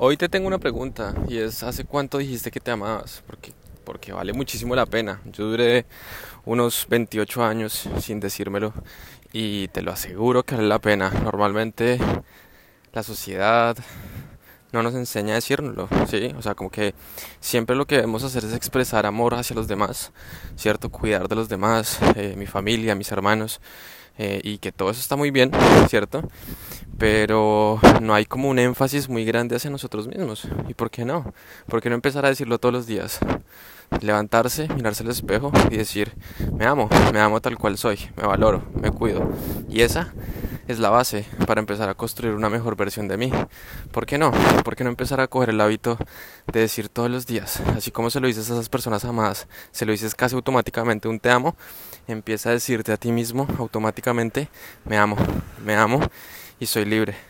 Hoy te tengo una pregunta y es ¿hace cuánto dijiste que te amabas? Porque, porque vale muchísimo la pena. Yo duré unos 28 años sin decírmelo y te lo aseguro que vale la pena. Normalmente la sociedad no nos enseña a decírnoslo, ¿sí? O sea, como que siempre lo que debemos hacer es expresar amor hacia los demás, ¿cierto? Cuidar de los demás, eh, mi familia, mis hermanos, eh, y que todo eso está muy bien, ¿cierto? Pero no hay como un énfasis muy grande hacia nosotros mismos. ¿Y por qué no? ¿Por qué no empezar a decirlo todos los días? Levantarse, mirarse al espejo y decir, me amo, me amo tal cual soy, me valoro, me cuido. Y esa es la base para empezar a construir una mejor versión de mí. ¿Por qué no? ¿Por qué no empezar a coger el hábito de decir todos los días, así como se lo dices a esas personas amadas, se lo dices casi automáticamente un te amo, empieza a decirte a ti mismo automáticamente, me amo, me amo y soy libre.